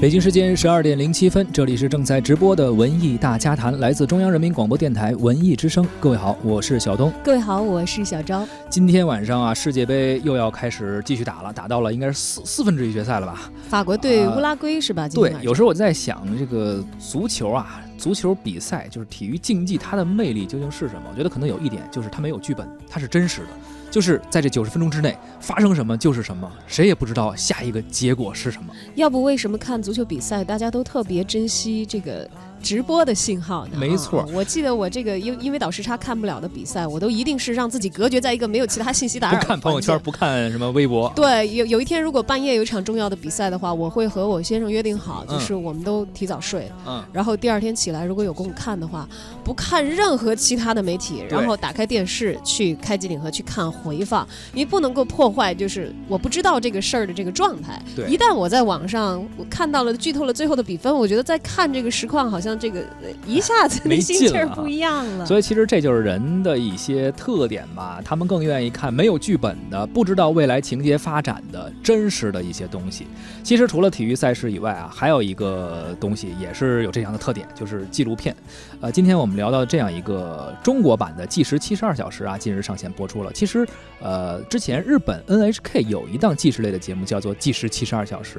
北京时间十二点零七分，这里是正在直播的文艺大家谈，来自中央人民广播电台文艺之声。各位好，我是小东。各位好，我是小昭。今天晚上啊，世界杯又要开始继续打了，打到了应该是四四分之一决赛了吧？法国对啊乌拉圭是吧？今对天，有时候我在想，这个足球啊，足球比赛就是体育竞技，它的魅力究竟是什么？我觉得可能有一点就是它没有剧本，它是真实的，就是在这九十分钟之内发生什么就是什么，谁也不知道下一个结果是什么。要不为什么看足球比赛大家都特别珍惜这个直播的信号呢？没错。啊我记得我这个因因为倒时差看不了的比赛，我都一定是让自己隔绝在一个没有其他信息打不扰的看朋友圈，不看什么微博，对，有有一天如果半夜有一场重要的比赛的话，我会和我先生约定好，嗯。就是我们都提早睡，嗯，然后第二天起来如果有空看的话，不看任何其他的媒体，然后打开电视去开机顶盒去看回放，你不能够破坏就是我不知道这个事儿的这个状态。对。一旦我在网上我看到了剧透了最后的比分，我觉得在看这个实况好像这个呃一下子没那心气儿不一样了。所以其实这就是人的一些特点吧，他们更愿意看没有剧本的、不知道未来情节发展的真实的一些东西。其实除了体育赛事以外啊，还有一个东西也是有这样的特点，就是纪录片。呃，今天我们聊到这样一个中国版的《计时七十二小时》啊，近日上线播出了。其实，呃，之前日本 NHK 有一档纪实类的节目叫做《计时七十二小时》，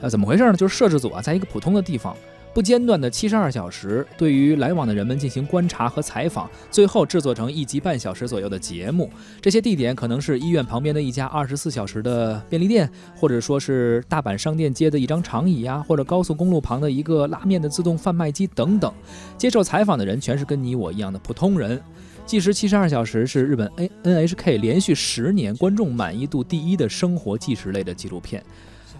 呃，怎么回事呢？就是摄制组啊，在一个普通的地方。不间断的七十二小时，对于来往的人们进行观察和采访，最后制作成一集半小时左右的节目。这些地点可能是医院旁边的一家二十四小时的便利店，或者说是大阪商店街的一张长椅呀、或者高速公路旁的一个拉面的自动贩卖机等等。接受采访的人全是跟你我一样的普通人。计时七十二小时是日本 N NHK 连续十年观众满意度第一的生活纪实类的纪录片。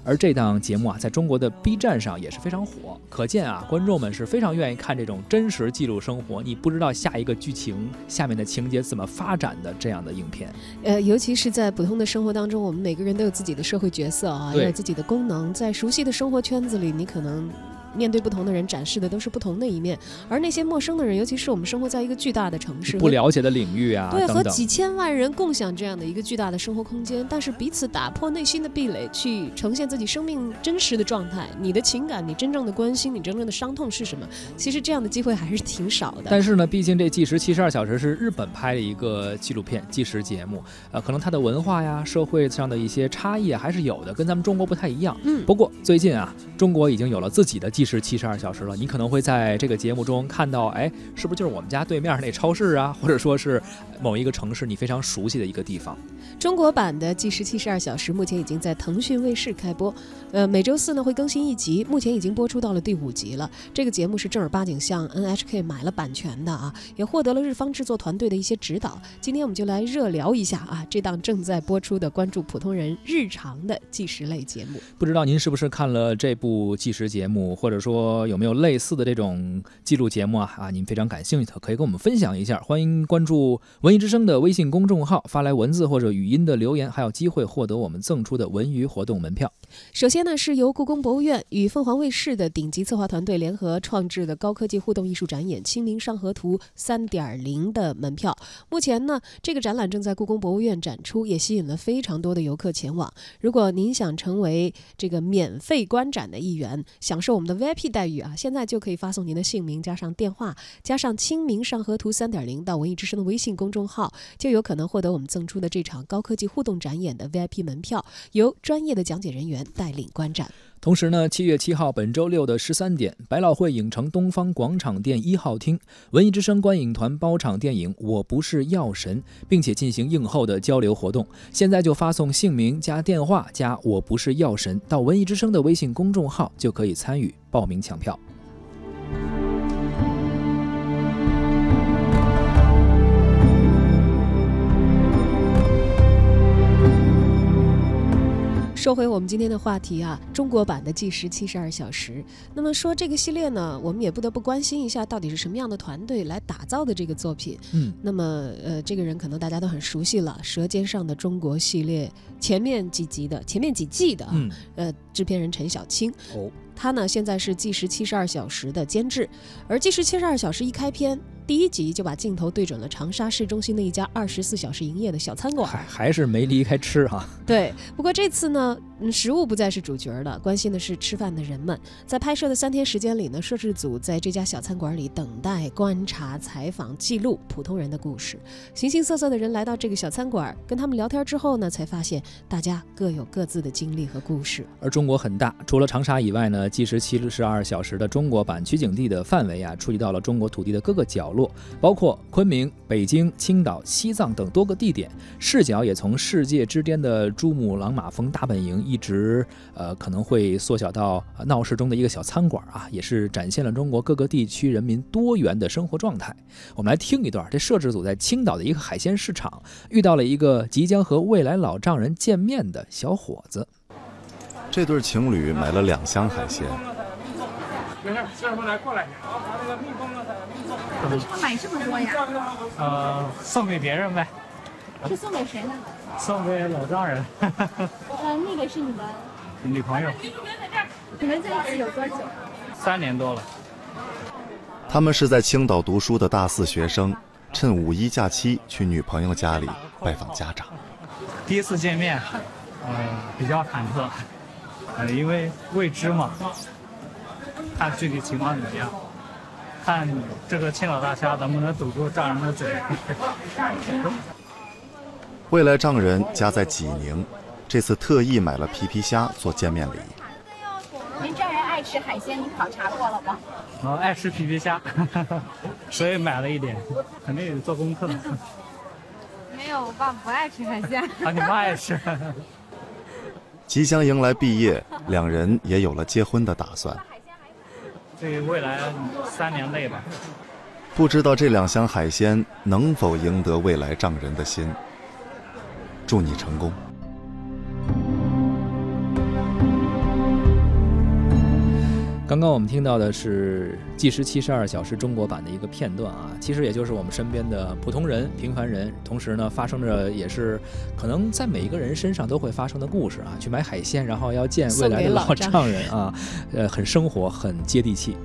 而这档节目啊，在中国的 B 站上也是非常火，可见啊，观众们是非常愿意看这种真实记录生活，你不知道下一个剧情下面的情节怎么发展的这样的影片。呃，尤其是在普通的生活当中，我们每个人都有自己的社会角色啊，也有自己的功能。在熟悉的生活圈子里，你可能面对不同的人，展示的都是不同的一面。而那些陌生的人，尤其是我们生活在一个巨大的城市，不了解的领域啊，对，等等。和几千万人共享这样的一个巨大的生活空间，但是彼此打破内心的壁垒，去呈现自己生命真实的状态。你的情感，你真正的关心，你真正的伤痛是什么？其实这样的机会还是挺少的。但是呢，毕竟这计时七十二小时是日本拍的一个纪录片计时节目，呃，可能它的文化呀、社会上的一些差异啊还是有的，跟咱们中国不太一样。嗯，不过最近啊，中国已经有了自己的计时七十二小时了。你可能会在这个节目中看到，哎，是不是就是我们家对面那超市啊，或者说是某一个城市你非常熟悉的一个地方？中国版的《计时七十二小时》目前已经在腾讯卫视开播，呃，每周四呢会更新一集，目前已经播出到了第五集了。这个节目是正儿八经向 NHK 买了版权的啊，也获得了日方制作团队的一些指导。今天我们就来热聊一下啊，这档正在播出的关注普通人日常的计时类节目。不知道您是不是看了这部计时节目，或或者说有没有类似的这种记录节目啊？啊，您非常感兴趣的，可以跟我们分享一下。欢迎关注文艺之声的微信公众号，发来文字或者语音的留言，还有机会获得我们赠出的文娱活动门票。首先呢，是由故宫博物院与凤凰卫视的顶级策划团队联合创制的高科技互动艺术展演《清明上河图三点零》的门票。目前呢，这个展览正在故宫博物院展出，也吸引了非常多的游客前往。如果您想成为这个免费观展的一员，享受我们的 VIP 待遇啊，现在就可以发送您的姓名加上电话加上《清明上河图三点零》到文艺之声的微信公众号，就有可能获得我们赠出的这场高科技互动展演的 VIP 门票，由专业的讲解人员带领观展。同时呢，七月七号本周六的十三点，百老汇影城东方广场店一号厅，文艺之声观影团包场电影《我不是药神》，并且进行映后的交流活动。现在就发送姓名加电话加“我不是药神”到文艺之声的微信公众号，就可以参与报名抢票。说回我们今天的话题啊，中国版的计时七十二小时。那么说这个系列呢，我们也不得不关心一下，到底是什么样的团队来打造的这个作品。嗯，那么呃，这个人可能大家都很熟悉了，《舌尖上的中国》系列前面几集的、前面几季的啊，嗯，呃，制片人陈小青。哦，他呢现在是计时七十二小时的监制，而计时七十二小时一开篇。第一集就把镜头对准了长沙市中心的一家二十四小时营业的小餐馆，还还是没离开吃哈。对，不过这次呢，食物不再是主角了，关心的是吃饭的人们。在拍摄的三天时间里呢，摄制组在这家小餐馆里等待、观察、采访、记录普通人的故事。形形色色的人来到这个小餐馆，跟他们聊天之后呢，才发现大家各有各自的经历和故事。而中国很大，除了长沙以外呢，计时七十二小时的中国版取景地的范围啊，触及到了中国土地的各个角落。包括昆明、北京、青岛、西藏等多个地点，视角也从世界之巅的珠穆朗玛峰大本营，一直呃可能会缩小到闹市中的一个小餐馆啊，也是展现了中国各个地区人民多元的生活状态。我们来听一段，这摄制组在青岛的一个海鲜市场遇到了一个即将和未来老丈人见面的小伙子。这对情侣买了两箱海鲜。没事，师傅来过来。为什么买这么多呀？呃，送给别人呗。是送给谁呢？送给老丈人。呃，那个是你的女朋友。你们在一起有多久？三年多了。他们是在青岛读书的大四学生，趁五一假期去女朋友家里拜访家长。第一次见面，呃，比较忐忑，呃，因为未知嘛，看具体情况怎么样。看这个青岛大虾能不能堵住丈人的嘴。未来丈人家在济宁，这次特意买了皮皮虾做见面礼。您丈人爱吃海鲜，您考察过了吗？哦，爱吃皮皮虾，所以买了一点，肯定得做功课。没有，我爸不爱吃海鲜。啊，你妈爱吃。即将迎来毕业，两人也有了结婚的打算。对未来三年内吧，不知道这两箱海鲜能否赢得未来丈人的心。祝你成功。刚刚我们听到的是《计时七十二小时》中国版的一个片段啊，其实也就是我们身边的普通人、平凡人，同时呢，发生着也是可能在每一个人身上都会发生的故事啊。去买海鲜，然后要见未来的老丈人啊，呃，很生活，很接地气。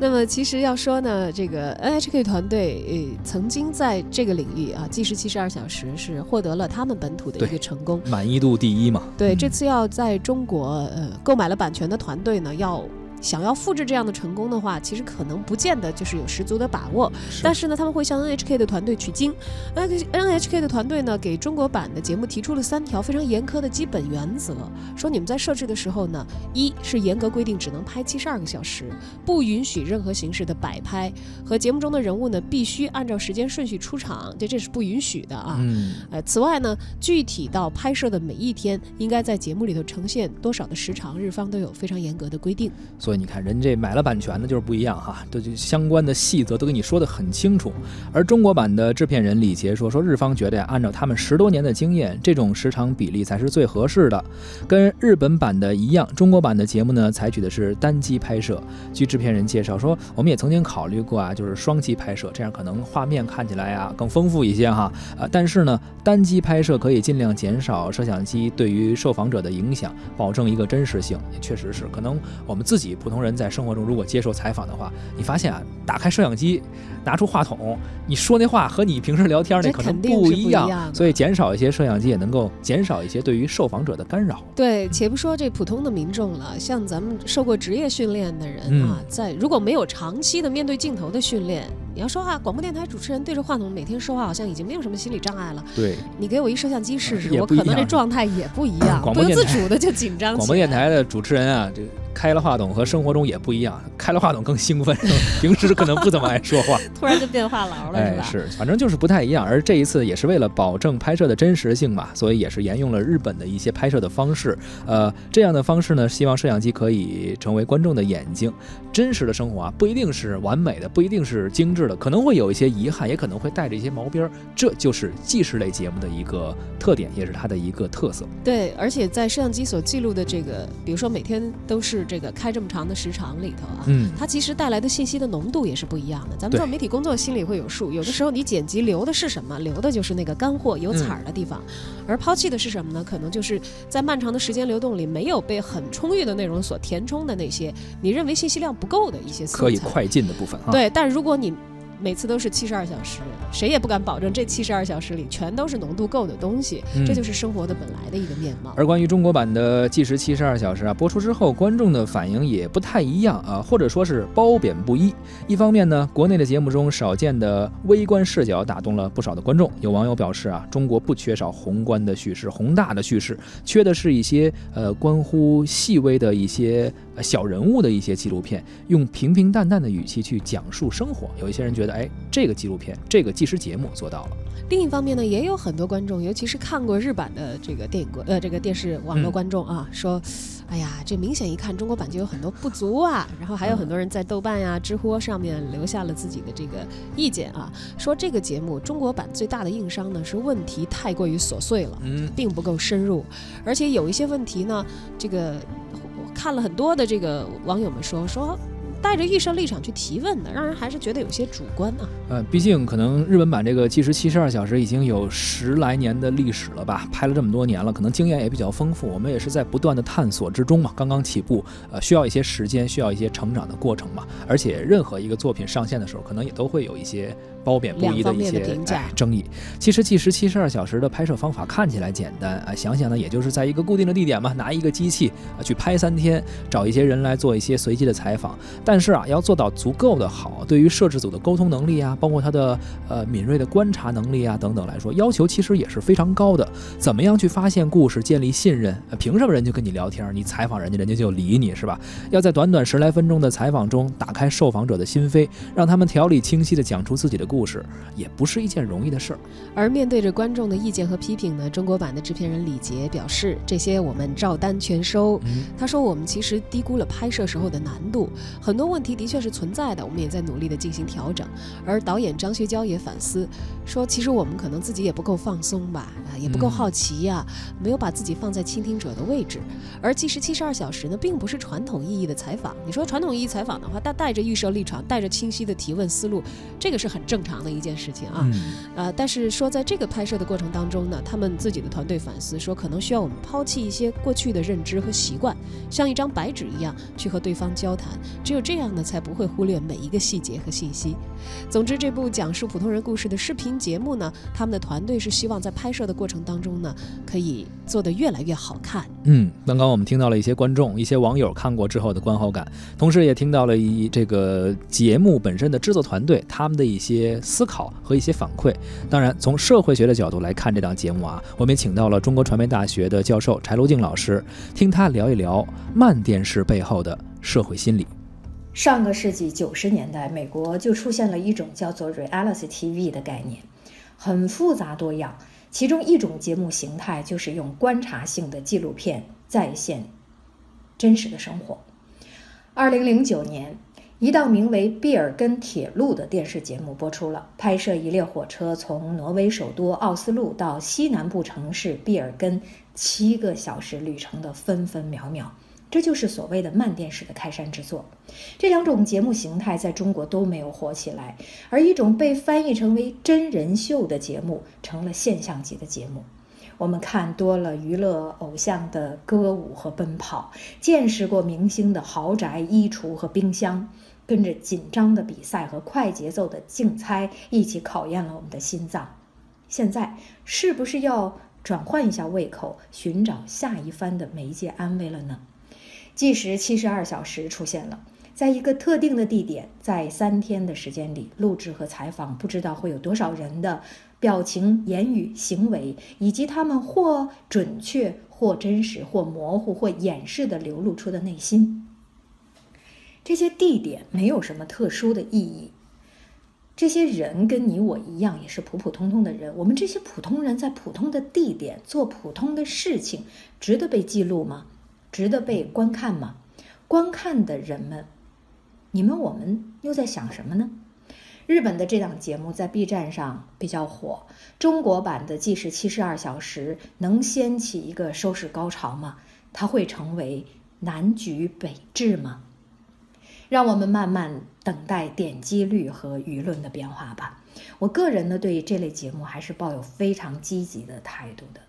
那么其实要说呢，这个 NHK 团队呃曾经在这个领域啊，《计时七十二小时》是获得了他们本土的一个成功，满意度第一嘛。对，这次要在中国呃购买了版权的团队呢，要。想要复制这样的成功的话，其实可能不见得就是有十足的把握。但是呢，他们会向 NHK 的团队取经。N NHK 的团队呢，给中国版的节目提出了三条非常严苛的基本原则，说你们在设置的时候呢，一是严格规定只能拍七十二个小时，不允许任何形式的摆拍，和节目中的人物呢必须按照时间顺序出场，这这是不允许的啊。嗯。呃，此外呢，具体到拍摄的每一天，应该在节目里头呈现多少的时长，日方都有非常严格的规定。所以你看，人这买了版权的就是不一样哈，这就相关的细则都跟你说的很清楚。而中国版的制片人李杰说，说日方觉得呀，按照他们十多年的经验，这种时长比例才是最合适的。跟日本版的一样，中国版的节目呢，采取的是单机拍摄。据制片人介绍说，我们也曾经考虑过啊，就是双机拍摄，这样可能画面看起来呀更丰富一些哈。呃，但是呢，单机拍摄可以尽量减少摄像机对于受访者的影响，保证一个真实性。也确实是，可能我们自己普通人。在生活中，如果接受采访的话，你发现啊，打开摄像机，拿出话筒，你说那话和你平时聊天那可能不一样，所以减少一些摄像机也能够减少一些对于受访者的干扰。对，且不说这普通的民众了，像咱们受过职业训练的人啊，在如果没有长期的面对镜头的训练。你要说话，广播电台主持人对着话筒每天说话，好像已经没有什么心理障碍了。对，你给我一摄像机试试，我可能这状态也不一样，不由自主的就紧张。广播电台的主持人啊，这开了话筒和生活中也不一样，开了话筒更兴奋，平时可能不怎么爱说话，突然就变话痨了，是反正就是不太一样。而这一次也是为了保证拍摄的真实性嘛，所以也是沿用了日本的一些拍摄的方式。呃，这样的方式呢，希望摄像机可以成为观众的眼睛。真实的生活啊，不一定是完美的，不一定是精致的，可能会有一些。遗憾也可能会带着一些毛边儿，这就是纪实类节目的一个特点，也是它的一个特色。对，而且在摄像机所记录的这个，比如说每天都是视这个开这么长的时长里头啊，嗯，它其实带来的信息的浓度也是不一样的。咱们做媒体工作心里会有数，有的时候你剪辑留的是什么，留的就是那个干货有彩儿的地方，而抛弃的是什么呢？可能就是在漫长的时间流动里没有被很充裕的内容所填充的那些你认为信息量不够的一些。可以快进的部分啊。，对，但如果你每次都是七十二小时，谁也不敢保证这七十二小时里全都是浓度够的东西，嗯这就是生活的本来的一个面貌。而关于中国版的《计时七十二小时》啊，播出之后，观众的反应也不太一样啊，或者说是褒贬不一。一方面呢，国内的节目中少见的微观视角打动了不少的观众。有网友表示啊，中国不缺少宏观的叙事、宏大的叙事，缺的是一些呃关乎细微的一些呃小人物的一些纪录片，用平平淡淡的语气去讲述生活。有一些人觉得，哎，这个纪录片、这个纪实节目做到了。另一方面呢，也有很多观众，尤其是看过日版的这个电影观呃这个电视网络嗯观众啊，说，哎呀，这明显一看中国版就有很多不足啊。然后还有很多人在豆瓣呀、知乎上面留下了自己的这个意见啊，说这个节目中国版最大的硬伤呢是问题太过于琐碎了。嗯，并不够深入，而且有一些问题呢，这个我看了很多的这个网友们说说。带着预设立场去提问的，让人还是觉得有些主观啊。呃，毕竟可能日本版这个《计时七十二小时》已经有十来年的历史了吧，拍了这么多年了，可能经验也比较丰富。我们也是在不断的探索之中嘛，刚刚起步，呃，需要一些时间，需要一些成长的过程嘛。而且任何一个作品上线的时候，可能也都会有一些褒贬不一的一些争议。其实《计时七十二小时》的拍摄方法看起来简单啊，想想呢，也就是在一个固定的地点嘛，拿一个机器啊去拍三天，找一些人来做一些随机的采访。但是啊，要做到足够的好，对于摄制组的沟通能力啊，包括他的呃敏锐的观察能力啊等等来说，要求其实也是非常高的。怎么样去发现故事，建立信任？呃凭什么人家跟你聊天，你采访人家，人家就理你是吧？要在短短十来分钟的采访中打开受访者的心扉，让他们条理清晰地讲出自己的故事，也不是一件容易的事儿。而面对着观众的意见和批评呢，中国版的制片人李杰表示，这些我们照单全收。嗯，他说：“我们其实低估了拍摄时候的难度，很多问题的确是存在的，我们也在努力的进行调整。”而导演张学娇也反思说：“其实我们可能自己也不够放松吧，啊，也不够嗯好奇呀、没有把自己放在倾听者的位置。而计时七十二小时呢，并不是传统意义的采访。你说传统意义采访的话，它带着预设立场，带着清晰的提问思路，这个是很正常的一件事情啊。嗯呃，但是说在这个拍摄的过程当中呢，他们自己的团队反思说，可能需要我们抛弃一些过去的认知和习惯，像一张白纸一样去和对方交谈，只有这这样呢，才不会忽略每一个细节和信息。总之，这部讲述普通人故事的视频节目呢，他们的团队是希望在拍摄的过程当中呢，可以做得越来越好看。嗯，刚刚我们听到了一些观众、一些网友看过之后的观后感，同时也听到了一这个节目本身的制作团队他们的一些思考和一些反馈。当然，从社会学的角度来看这档节目啊，我们也请到了中国传媒大学的教授柴罗静老师，听他聊一聊慢电视背后的社会心理。上个世纪九十年代，美国就出现了一种叫做 reality TV 的概念，很复杂多样。其中一种节目形态就是用观察性的纪录片再现真实的生活。二零零九年，一档名为《毕尔根铁路》的电视节目播出了，拍摄一列火车从挪威首都奥斯陆到西南部城市毕尔根，七个小时旅程的分分秒秒。这就是所谓的慢电视的开山之作。这两种节目形态在中国都没有火起来，而一种被翻译成为真人秀的节目成了现象级的节目。我们看多了娱乐偶像的歌舞和奔跑，见识过明星的豪宅、衣橱和冰箱，跟着紧张的比赛和快节奏的竞猜一起考验了我们的心脏。现在是不是要转换一下胃口，寻找下一番的媒介安慰了呢？计时七十二小时出现了，在一个特定的地点，在三天的时间里录制和采访，不知道会有多少人的表情、言语、行为，以及他们或准确、或真实、或模糊、或掩饰的流露出的内心。这些地点没有什么特殊的意义。这些人跟你我一样，也是普普通通的人。我们这些普通人在普通的地点做普通的事情，值得被记录吗？值得被观看吗？观看的人们，你们我们又在想什么呢？日本的这档节目在 B 站上比较火，中国版的《计时七十二小时》能掀起一个收视高潮吗？它会成为南橘北枳吗？让我们慢慢等待点击率和舆论的变化吧。我个人呢，对这类节目还是抱有非常积极的态度的。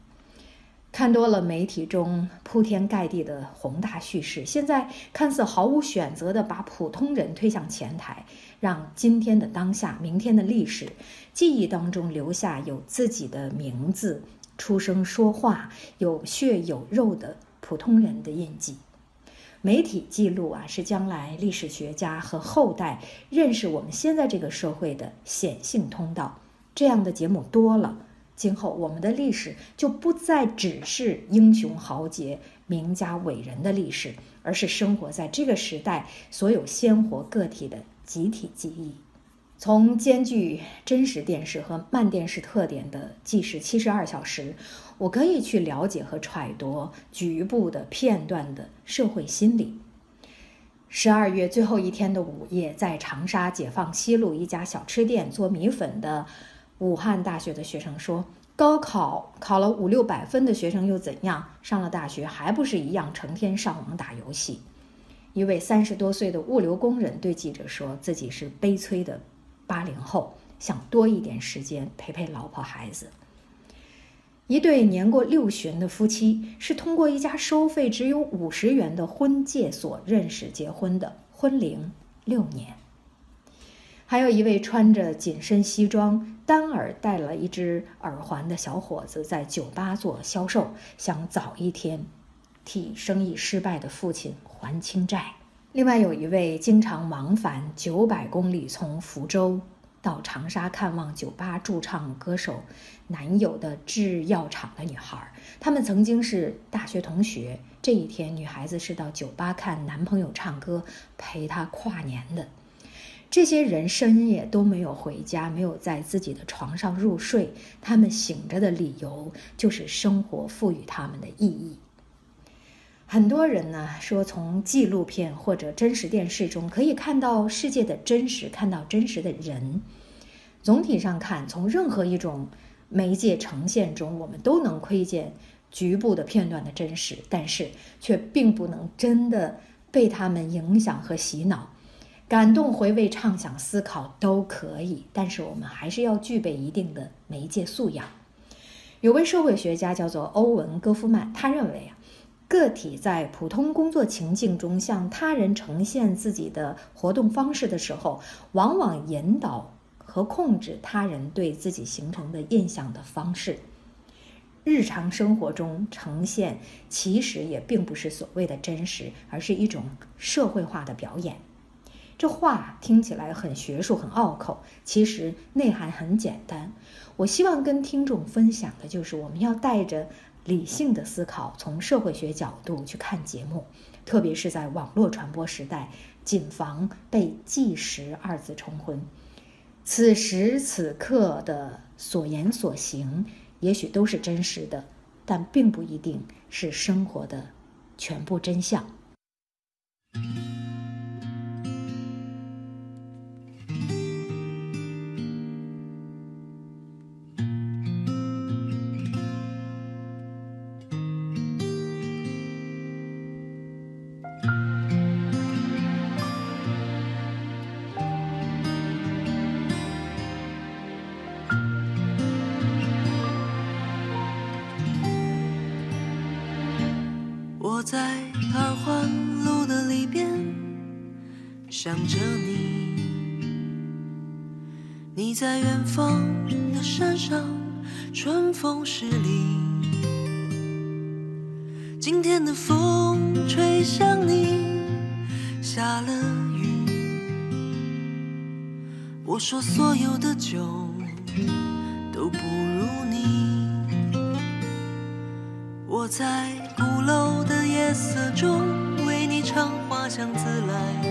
看多了媒体中铺天盖地的宏大叙事，现在看似毫无选择地把普通人推向前台，让今天的当下、明天的历史记忆当中留下有自己的名字、出生、说话、有血有肉的普通人的印记。媒体记录啊，是将来历史学家和后代认识我们现在这个社会的显性通道。这样的节目多了，今后我们的历史就不再只是英雄豪杰、名家伟人的历史，而是生活在这个时代所有鲜活个体的集体记忆。从兼具真实电视和慢电视特点的纪实七十二小时，我可以去了解和揣度局部的片段的社会心理。十二月最后一天的午夜，在长沙解放西路一家小吃店做米粉的武汉大学的学生说：“高考考了五六百分的学生又怎样？上了大学还不是一样，成天上网打游戏？”一位三十多岁的物流工人对记者说：“自己是悲催的。”八零后想多一点时间陪陪老婆孩子。一对年过六旬的夫妻是通过一家收费只有五十元的婚介所认识结婚的，婚龄六年。还有一位穿着紧身西装、单耳戴了一只耳环的小伙子在酒吧做销售，想早一天替生意失败的父亲还清债。另外有一位经常往返九百公里从福州到长沙看望酒吧驻唱歌手男友的制药厂的女孩，他们曾经是大学同学。这一天，女孩子是到酒吧看男朋友唱歌，陪他跨年的。这些人深夜都没有回家，没有在自己的床上入睡，他们醒着的理由就是生活赋予他们的意义。很多人呢说，从纪录片或者真实电视中可以看到世界的真实，看到真实的人。总体上看，从任何一种媒介呈现中，我们都能窥见局部的片段的真实，但是却并不能真的被他们影响和洗脑。感动、回味、畅想、思考都可以，但是我们还是要具备一定的媒介素养。有位社会学家叫做欧文·戈夫曼，他认为啊。个体在普通工作情境中向他人呈现自己的活动方式的时候，往往引导和控制他人对自己形成的印象的方式。日常生活中呈现其实也并不是所谓的真实，而是一种社会化的表演。这话听起来很学术、很拗口，其实内涵很简单。我希望跟听众分享的就是，我们要带着。理性的思考，从社会学角度去看节目，特别是在网络传播时代，谨防被“纪实”二字冲昏。此时此刻的所言所行，也许都是真实的，但并不一定是生活的全部真相。在远方的山上春风十里。今天的风吹向你，下了雨。我说所有的酒都不如你。我在鼓楼的夜色中为你唱花香自来，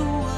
the